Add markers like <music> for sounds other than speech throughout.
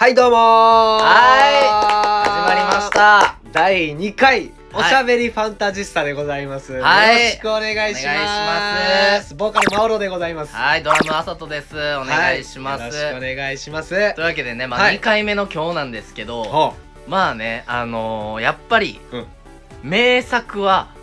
はいどうもー。はい始まりました。第2回おしゃべりファンタジスタでございます、はい。よろしくお願いします。お願いします。ボーカルマオロでございます。はいドラムあさとです。お願いします、はいよろしくお願いします。というわけでね、まあ、はい。2回目の今日なんですけど、ほまあねあのーやっぱり、うん。名作は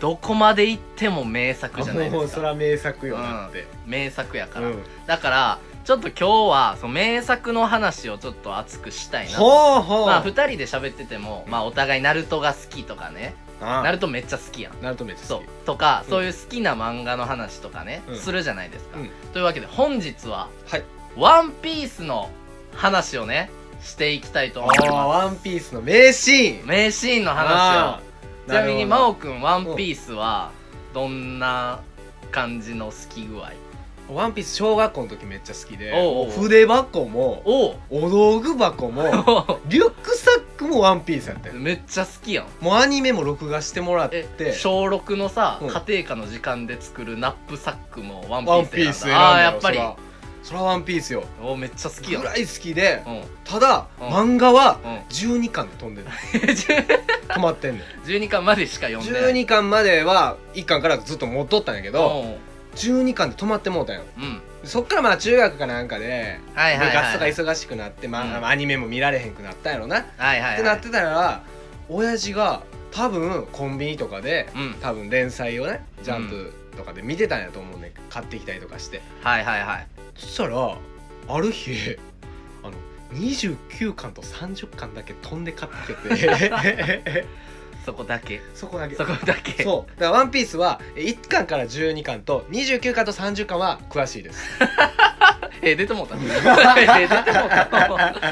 どこまで行っても名作うじゃないですか。もうそら名作よなって、名作やから、うん。だからちょっと今日はその名作の話をちょっと熱くしたいなほうほう。まあ2人で喋ってても、まあ、お互いナルトが好きとかね。あナルトめっちゃ好きやん。ナルトめっちゃそう。好きとか、うん。そういう好きな漫画の話とかね、うん。するじゃないですか、うん。というわけで本日ははい「ワンピースの話をねしていきたいと思いあーまワンピースの名シーン。す名シーンの話あー。をちなみにるほど真央くんワンピースはどんな感じの好き具合？ワンピース小学校の時めっちゃ好きでおうおう筆箱もおう。お道具箱も <laughs> リュックサックもワンピースやったよめっちゃ好きやん。もうアニメも録画してもらっえて小6のさ、うん。家庭科の時間で作るナップサックもワンピワンース選んだピース選んだよああーやっぱり。そらそらワンピースよ。おめっちゃ好きやん。ぐらい好きでうん。ただうん。漫画はうん。12巻で飛んでる <laughs> 止まってんねん12巻までしか読んでない。12巻までは1巻からずっと持っとったんやけどうん12巻で止まってもうたんよ。うん。そっからまあ中学かなんかで部はいはいはい。活とか忙しくなってまうん。あアニメも見られへんくなったんやろな。っはいはいはい。てなってたら親父が多分コンビニとかでうん。多分連載をねジャンプとかで見てたんやと思うね買ってきたりとかして。はいはいはい。そしたらある日あの29巻と30巻だけ飛んで買ってきて <laughs> そこだけ。そこだけ。そこだけ。そう。だから「ワンピースは1巻から12巻と29巻と30巻は詳しいです。<laughs> え出てもうた <laughs> え出てもうた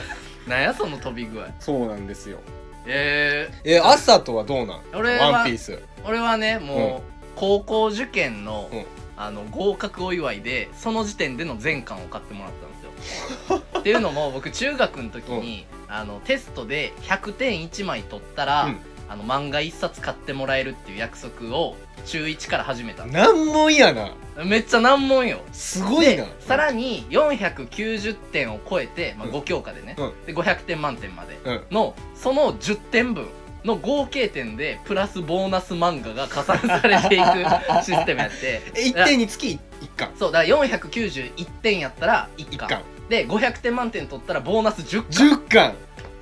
なんやその飛び具合。そうなんですよ。ええ朝とはどうなん？俺はワンピース。ー、俺はねもう、高校受験の、うん。あの合格お祝いでその時点での全巻を買ってもらったんですよ。っていうのも僕中学の時に、あのテストで100点1枚取ったら、うんあの漫画1冊買ってもらえるっていう約束を中1から始めた。の難問やな。めっちゃ難問よ。すごいな。でさらに490点を超えて、まあ、うん。5教科でね、うん。で500点満点まで。うん。のその10点分の合計点でプラスボーナス漫画が加算されていく <laughs> システムやって。え1点につき1巻。そうだから491点やったら1 1巻巻。で500点満点取ったらボーナス10巻。10巻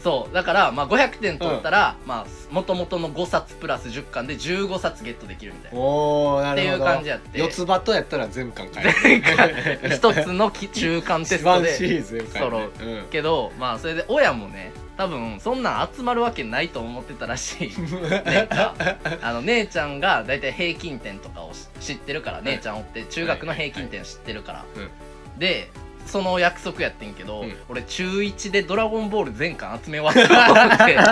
そうだからまあ500点取ったら、まあもともとの5冊プラス10巻で15冊ゲットできるみたいな。おおなっていうるほど感じやって。四つ葉とやったら全巻買える。全巻。一つのき中間テストで。ーズン買える揃う。けどまあそれで親もね多分そんなん集まるわけないと思ってたらしい。<laughs> あの姉ちゃんが大体平均点とかをし知ってるから姉ちゃんおって中学の平均点知ってるから、うん。でその約束やってんけど、うん。俺中1で「ドラゴンボール」全巻集め終わっても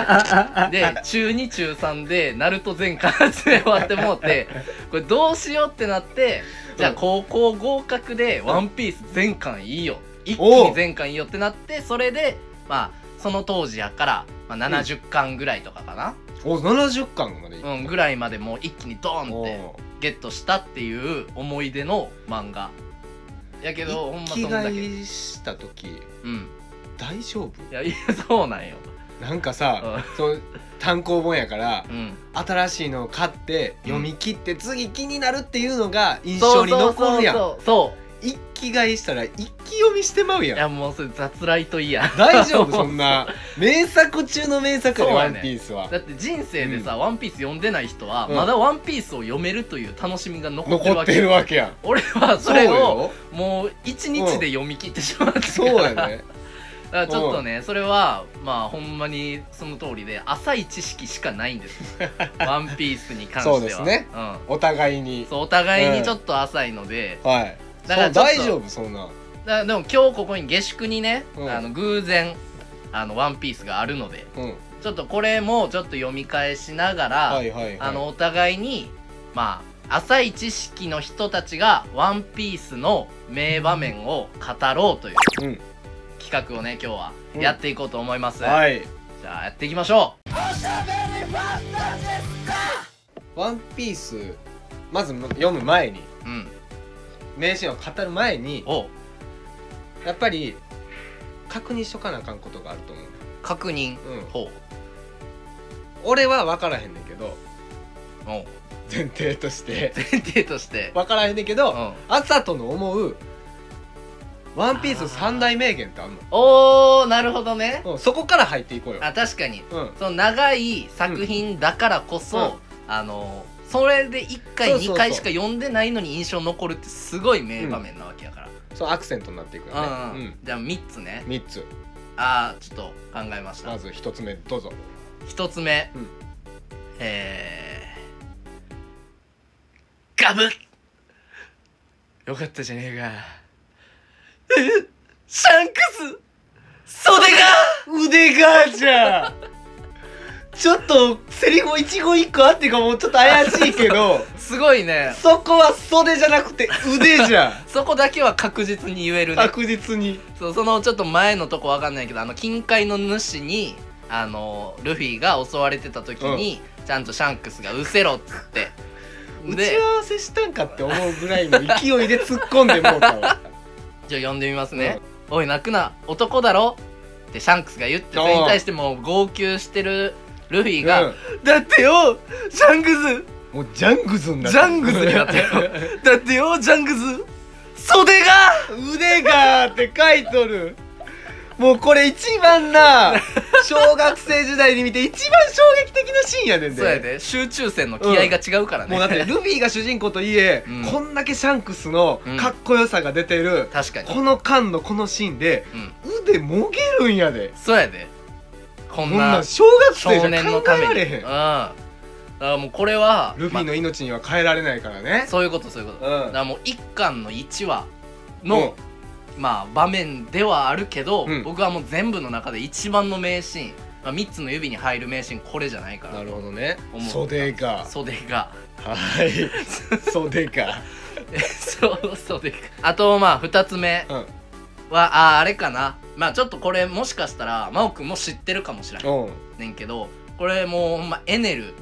うて。<laughs> で中2中3で「ナルト全巻集め終わってもうて <laughs> これどうしようってなってじゃあうん。高校合格で「ワンピース全巻いいよ。一気に全巻いいよってなってそれでまあその当時やから、まあ、70巻ぐらいとかかな、お70巻までいうんぐらいまでもう一気にドーンっておゲットしたっていう思い出の漫画やけどほんまそんだけ。買いした時。うん。大丈夫？いやいやそうなんよ。なんかさそう単行本やからうん。新しいのを買って読み切って次気になるっていうのが印象にそうそう残るやん。そうそう一気買いしたら一気読みしてまういややんもうそれ雑来といいや。大丈夫？<laughs> そんな。名作中の名作やでワンピースは。だって人生でさ、ワンピース読んでない人は、うん。まだワンピースを読めるという楽しみが残ってる残ってわけるわけやん。俺はそれをよ。もう一日で読み切ってしまってそうやね。<laughs> だからちょっとねそれはまあほんまにその通りで浅い知識しかないんです <laughs> ワンピースに関しては。そうですね。うん。お互いに。そうお互いにちょっと浅いので、はいだから大丈夫そんな。だでも今日ここに下宿にね、うん。あの偶然あのワンピースがあるのでうん。ちょっとこれもちょっと読み返しながら、はいはいはい。あのお互いにまあ浅い知識の人たちがワンピースの名場面を語ろうといううん。企画をね今日はうん。やっていこうと思います、はい。じゃあやっていきましょワンピースまず読む前に。ううん名シーンを語る前にやっぱり確認しとかなあかんことがあると思う確認。うん。ほ俺は分からへんねんけどうおう。前提として。前提として。分からへんねんけどうん。あさとの思うワンピース三大名言ってあんの。おーなるほどね。うん、そこから入っていこうよ。あ確かに。うん。その長い作品だからこそ、うん。あのそれで1回そうそうそう。2回しか読んでないのに印象残るってすごい名場面なわけやから、そうアクセントになっていくよね。うんうん。じゃあ3つね。うん、3つ。ああちょっと考えました。まず1つ目どうぞ。1つ目、うん。えー、ガブ。ッよかったじゃねえか。えシャンクス。<laughs> 袖が。腕がじゃ <laughs> ちょっとセリフ一語一個あっていうかもうちょっと怪しいけど <laughs> すごいね。そこは袖じゃなくて腕じゃん。<laughs> そこだけは確実に言えるね。確実に。そうそのちょっと前のとこわかんないけどあの金塊の主にあのルフィが襲われてた時に、ちゃんとシャンクスが「うせろ」っつって。<laughs> 打ちで合わせしたんかって思うぐらいの勢いで突っ込んでもうたわ。じゃあ読んでみますね「おい泣くな。男だろ」ってシャンクスが言ってそれに対してもう号泣してるルフィがうん「だってよシャンクもうジャングズになジャングズになったよ。ス <laughs> だってよジャンクス袖が!」腕がって書いとる。もうこれ一番な小学生時代に見て一番衝撃的なシーンやねんで。そうやで。集中戦の気合が違うからね、もうだって <laughs> ルフィが主人公といえ、うん。こんだけシャンクスのうん。かっこよさが出てる、確かに。この間のこのシーンでうん。腕もげるんやで。そうやでここんなんなん小学生少じゃ考年のために。えられへん。うん。だからもうこれはルフィの命には変えられないからね。ま、そういうことそういうこと、うん。だからもう一巻の1話の、まあ場面ではあるけど、うん。僕はもう全部の中で一番の名シーン、まあ、3つの指に入る名シーンこれじゃないかならるほどね。袖が。袖が。はい。<laughs> 袖が。<laughs> そう袖が。あとまあ2つ目うん。はああれかなまあちょっとこれもしかしたら真央くんも知ってるかもしれんうん。ねんけどこれもうほんまエネル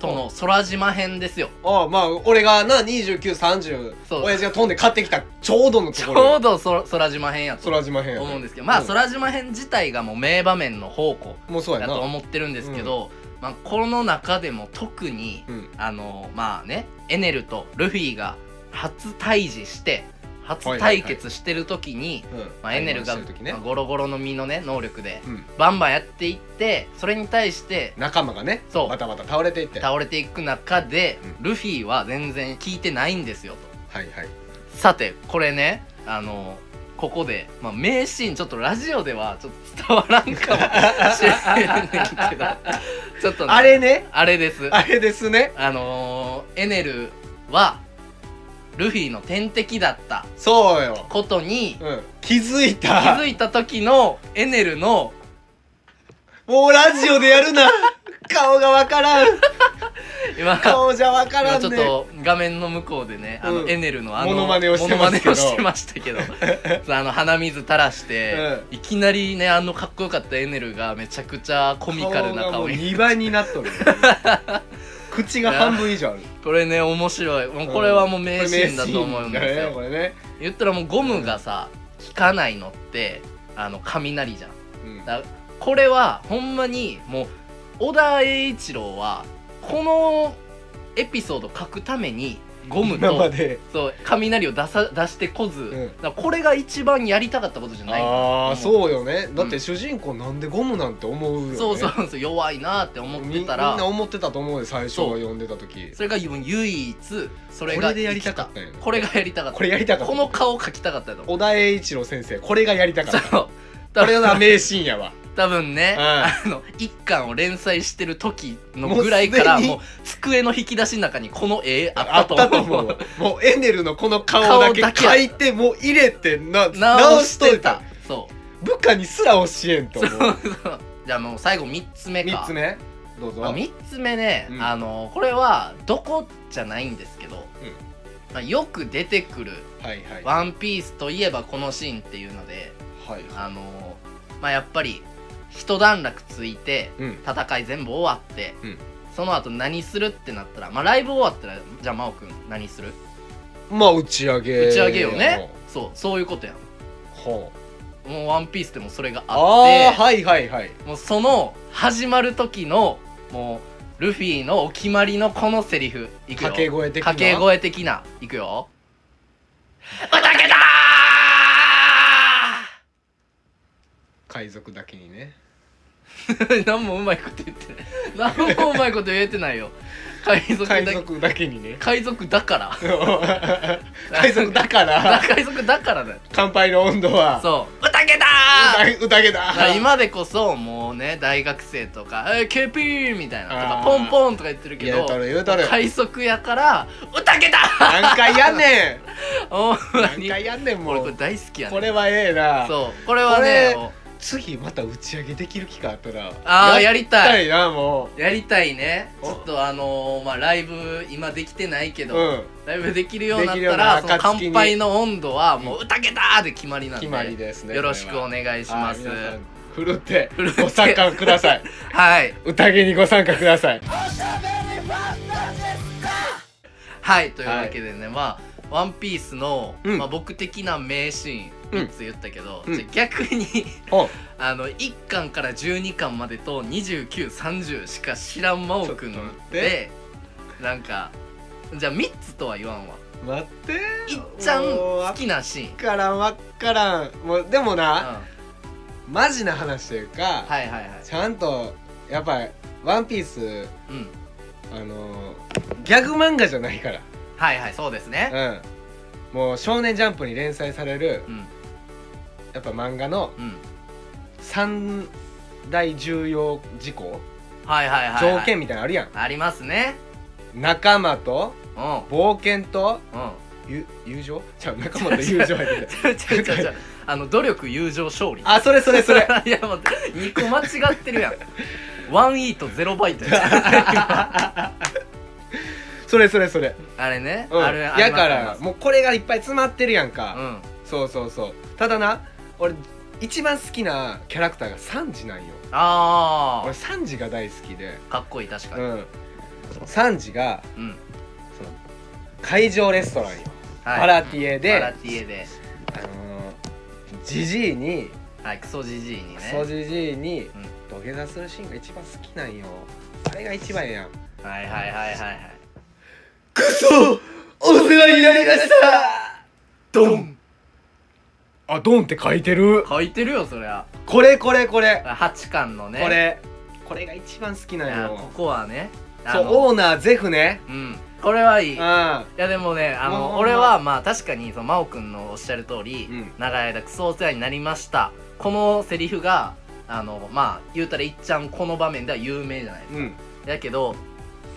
との空島編ですよ。ああまあ俺がな2930そう。親父が飛んで買ってきたちょうどのとちころ。ょうどそ空島編やと空島編やね。思うんですけどまあうん。空島編自体がもう名場面の宝庫もうそうやな。だと思ってるんですけど、まあ、この中でも特にうん。あのまあねエネルとルフィが初対峙して初対決してる時に、うん。まあ、エネルが、ゴロゴロの実のね能力でうん。バンバンやっていってそれに対して仲間がねそう。バタバタ倒れていって。は倒れていく中で、うルフィは全然聞いてないんですよと。いはい。さてこれねあのここで、まあ、名シーンちょっとラジオではちょっと伝わらんかもしれないけど。<laughs> ちょっと、ね、あれね。あれです。あれですね。あのーエネルはルフィの天敵だったそうよ。ことにうん。気づい気たづいた時のエネルのもうラジオでやるな。<laughs> 顔がわからん。今顔じゃわから今んね。ちょっと画面の向こうでね、あのうん。エネルのあのモノマネをしてますけど。モノマネをしてましたけど。<laughs> あの鼻水垂らして、いきなりねあのかっこよかったエネルがめちゃくちゃコミカルな顔がもう顔に2倍になっとる <laughs> 口が半分以上ある。これね面白い。もうこれはもう名シーンだと思うんですこれ名シーンだねよこれね。言ったらもうゴムがさ効かないのってあの雷じゃん。うん。だこれはほんまにもう小田栄一郎はこのエピソード書くためにゴムまで。そう雷を出さ出してこず、ん。だからこれが一番やりたかったことじゃない。ああうそうよね。だって主人公なんでゴムなんて思うよね。そうそうそう弱いなって思っみてたら。みんな思ってたと思うよ最初そう。読んでた時。それが唯一それがこれでやりたかったんや。これがやりたかった。これやりたかった。この顔描きたかったと小田栄一郎先生これがやりたかった。そう。これが名シーンやわ多分ね、うん。あの一巻を連載してる時のぐらいからもう机の引き出しの中にこの絵ああったと思う。もうエネルのこの顔だけ描いてもう入れてな直直しといた。たそう。部下にすら教えんと思う。<laughs> じゃあもう最後3つ目か。3つ目？どうぞ。まあ、3つ目ね、うん。あのこれはどこじゃないんですけど、まあ、よく出てくるはい「はい。ワンピースといえばこのシーンっていうのではい。あのまあやっぱり一段落ついてうん。戦い全部終わって、うん。その後何するってなったらまあライブ終わったらじゃあ真央くん何する？まあ打ち上げ打ち上げよね。そうそういうことやん。はもう「ワンピースでもそれがああってあはいはいはい。もうその始まる時のもうルフィのお決まりのこのセリフいくよ。掛け声的な？掛け声的な。いくよ「おたけだ海賊だけにね。ー!」何もうまいこと言ってない。何もうまいこと言えてないよ。海賊だ海賊だけにね。海賊だから。<laughs> 海賊だから。海賊だからだよ。乾杯の温度は。そう「うたげだー!」う宴だ。今でこそもうね大学生とか「えー、ケピー!」みたいなとかポンポンとか言ってるけど海賊やから「うたげだ!何回やんねん。<laughs> 何回やんねんもう。俺これ大好きやねこれはええな。そう。これはね次また打ち上げできる機会あったらあーやりたい。いなもやりたいね。ちおょっとあのー、まあライブ今できてないけど、ううん。ライブできるようになったらその乾杯の温度はもう「うたけだ!」で決まりなんで決まりですねよろしくお願いします。ふるって <laughs> ご参加ください。はい。宴にご参加ください。はいというわけでね、まあ「ワンピースの、うん。まあ、僕的な名シーン3つ言ったけど、うん。じゃあ逆にお。<laughs> あの1巻から12巻までと2930しか知らん真央くんちょっと待っでて。なんかじゃあ3つとは言わんわ。待って。いっちゃんもう好きなシーン。わからんわからん。もうでもうんな、はマジな話というか、いはいはい。ちゃんとやっぱり「ワンピースうん。あのギャグ漫画じゃないから。はいはいそうですね。うん。もう「少年ジャンプ」に連載されるうんやっぱ漫画のうん。三大重要事項はいはいはい、はい、条件みたいなのあるやん。ありますね。仲間とうん。冒険と友情？ちゃう仲間と友情入って。て <laughs> ちゃうちちあの努力友情勝利。あそれそれそれ。<laughs> いやもう2個間違ってるやん。<laughs> ワンイートゼロバイト。やそれそれそれ、あれね、うん、あれやからもうこれがいっぱい詰まってるやんか、うん。そうそうそう。ただな俺一番好きなキャラクターがサンジなんよ。あ俺サンジが大好きで。あかっこいい確かに。うん。サンジがうん。その会場レストランよ、はい。パラティエで。パラティエで。あのージジイにはいクソジジイにね。クソジジイにん。土下座するシーンが一番好きなんよ。あれが一番やん。はいはいはいはいはい。クソお世話になりました。ドンあドンって書いてる？書いてるよそりゃ。これこれこれ。8巻のね。これ。これが一番好きなんやここはねそうオーナーゼフね。うん。これはいい。いあやでもねあの俺はまあ確かにその真央くんのおっしゃる通り、うん。長い間クソお世話になりました。このセリフがあのまあ言うたらいっちゃんこの場面では有名じゃないですか、うん。だけど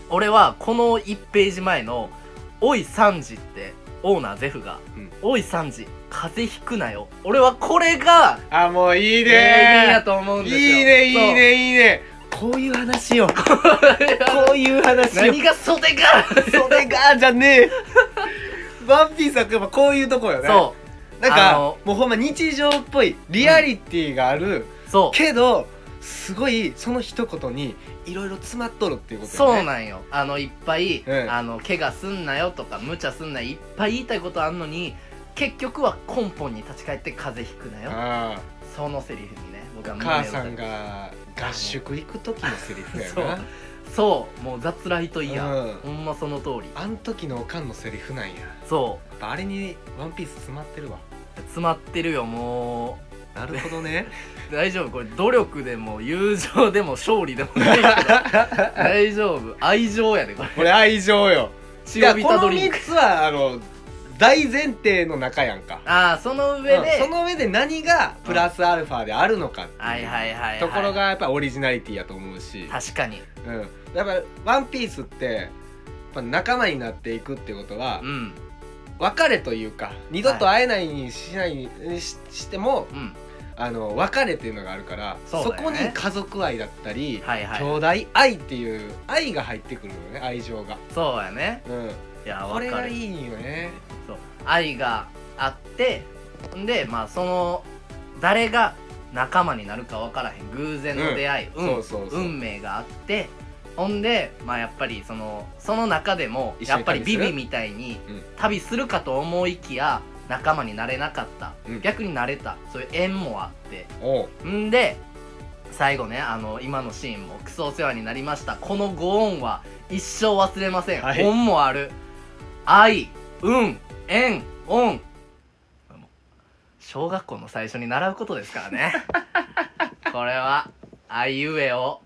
俺はこの1ページ前の「おいサンジ」ってオーナーゼフがうん「おいサンジ風邪ひくなよ」俺はこれがあもういい名言やねと思うんですよ。いいねいいねいいね。こういう話よ。<laughs> こういう話よ。何が袖が <laughs> それがじゃねえ。ワンピースはやっぱこういうとこよね。そなんかもうほんま日常っぽいリアリティがある、うそう。けどすごいその一言にいろいろ詰まっとるっていうことよね。そうなんよ。あのいっぱい、うんあの怪我すんなよとか無茶すんなよいっぱい言いたいことあんのに結局は根本に立ち返って風邪ひくなよ。あそのセリフにね僕あは胸を母さんが合宿行く時のセリフやな。<laughs> そう。もう雑来といや、うん。ほんまその通り。あん時のおかんのセリフなんや。やそっぱあれにワンピース詰まってるわ。う詰まってるよもなるほどね。う <laughs> 大丈夫。これ努力でも友情でも勝利でもない大丈夫。<laughs> 愛情やでこれ。これ愛情よ。いやこのタドリンク。3つはあの大前提の中やんか。ああその上で、うん。その上で何がプラスアルファであるのかっていう。はいはいはい、はい、ところがやっぱオリジナリティやと思うし、確かに。うん、やっぱ「ワンピースってやっぱ仲間になっていくってことはうん。別れというか二度と会えないにしないにししてもうんあの別れっていうのがあるからそこに家族愛だったり、兄弟愛っていう愛が入ってくるのね愛情が、そうやね。うん、いやこれがいいよね。そう。愛があってんでまあその誰が仲間になるか分からへん。偶然の出会い、うん。運そうそうそう。運命があって。ほんでまあやっぱりそのその中でもやっぱりビビみたいにうん。旅するかと思いきや仲間になれなかった、うん。逆になれた。そういう縁もあって。おう。んで最後ねあの今のシーンもクソお世話になりました。このご恩は一生忘れません、はい。恩もある。愛運縁恩。小学校の最初に習うことですからね。<laughs> これはあいうえを、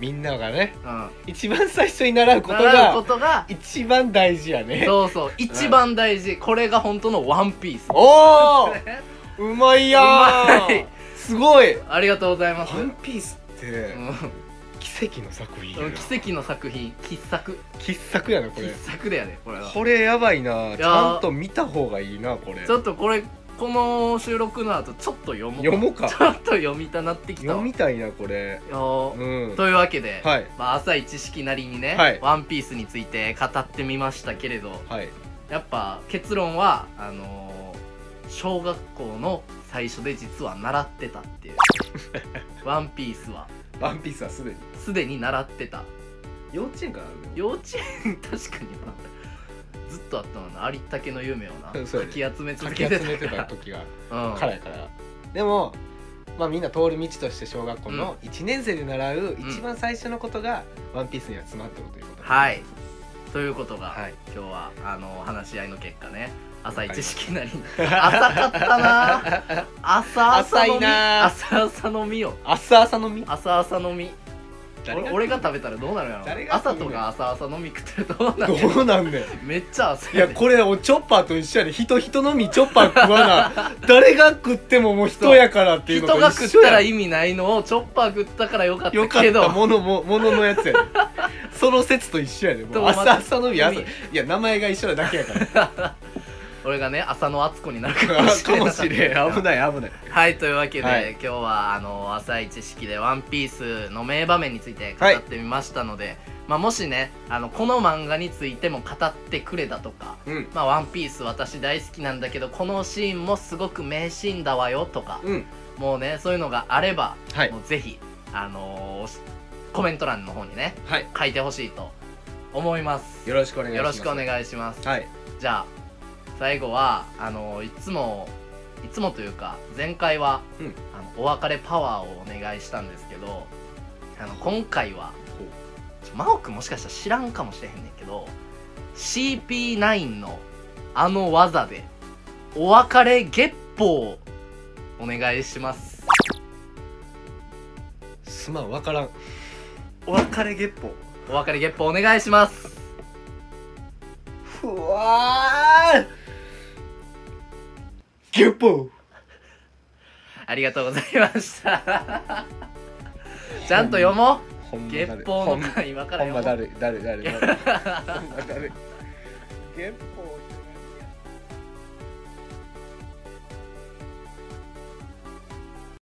みんながねうん、一番最初に習うことが一番大事やね。そうそう。一番大事。これが本当のワンピース。おおうまいやー。うまい。すごい。ありがとうございます、ワンピースってうん。奇跡の作品奇跡の作品。傑作。傑作やなこれ。傑作だよねこれは。これやばいな。ー。ちゃんと見た方がいいなこれ。ちょっとこれこの収録の後ちょっと読もう。読もうか。ちょっと読みたなってきた。わ読みたいなこれ。うん。というわけで、はい。まあ、浅い知識なりにね、はい。ワンピースについて語ってみましたけれどはい。やっぱ結論はあのー小学校の最初で実は習ってたっていう。<laughs> ワンピースは。ワンピースはすでに。すでに習ってた。幼稚園からあるの？幼稚園確かになずっとあったのなありったけの夢をな。かき集めか続けてき集めてた時がら、うん、からやから。でもまあみんな通る道として小学校の1年生で習う一番最初のことがワンピースには詰まってるということ。はい。ということが、はい。今日はあの話し合いの結果ね。浅い知識なり。に浅かったな。朝朝浅のみ。いな朝朝のみよ朝朝のみ。朝朝のみ。誰俺俺が食べたらどうなるやろ？誰が食うねん。朝とか朝朝のみ食ったらどうなるどうなんねん。めっちゃ朝いやこれおチョッパーと一緒やで人人のみチョッパー食わな <laughs> 誰が食ってももう人やからっていうのと人が食ったらい意味ないのをチョッパー食ったからよかったよかっけどたものももののやつやで <laughs> その説と一緒やで。もうでもま朝朝のみ朝。海いや名前が一緒なだけやから <laughs> 俺がね朝の敦子になるかもしれなかった。れん。危ない危ない。はいというわけで、はい。今日はあの浅い知識で「ワンピースの名場面について語ってみましたので、まあ、もしねあのこの漫画についても語ってくれだとかうん「まあ、ワンピース私大好きなんだけどこのシーンもすごく名シーンだわよ」とか、うん。もうねそういうのがあれば、はい。もうぜひあのーコメント欄の方にねはい。書いてほしいと思います。よろしくお願いしよます。ろしくお願いします。はい。じゃあ最後はあのいつもいつもというか前回は、うん。あのお別れパワーをお願いしたんですけどあの今回は真央くんもしかしたら知らんかもしれへんねんけど CP9 のあの技でお別れ月報をお願いします。すまんわからん。お別れ月報。お別れ月報お願いします。ふわー月報ありがとうございました。ちゃんと読もう。月報の今から読もう。誰誰誰？誰 <laughs>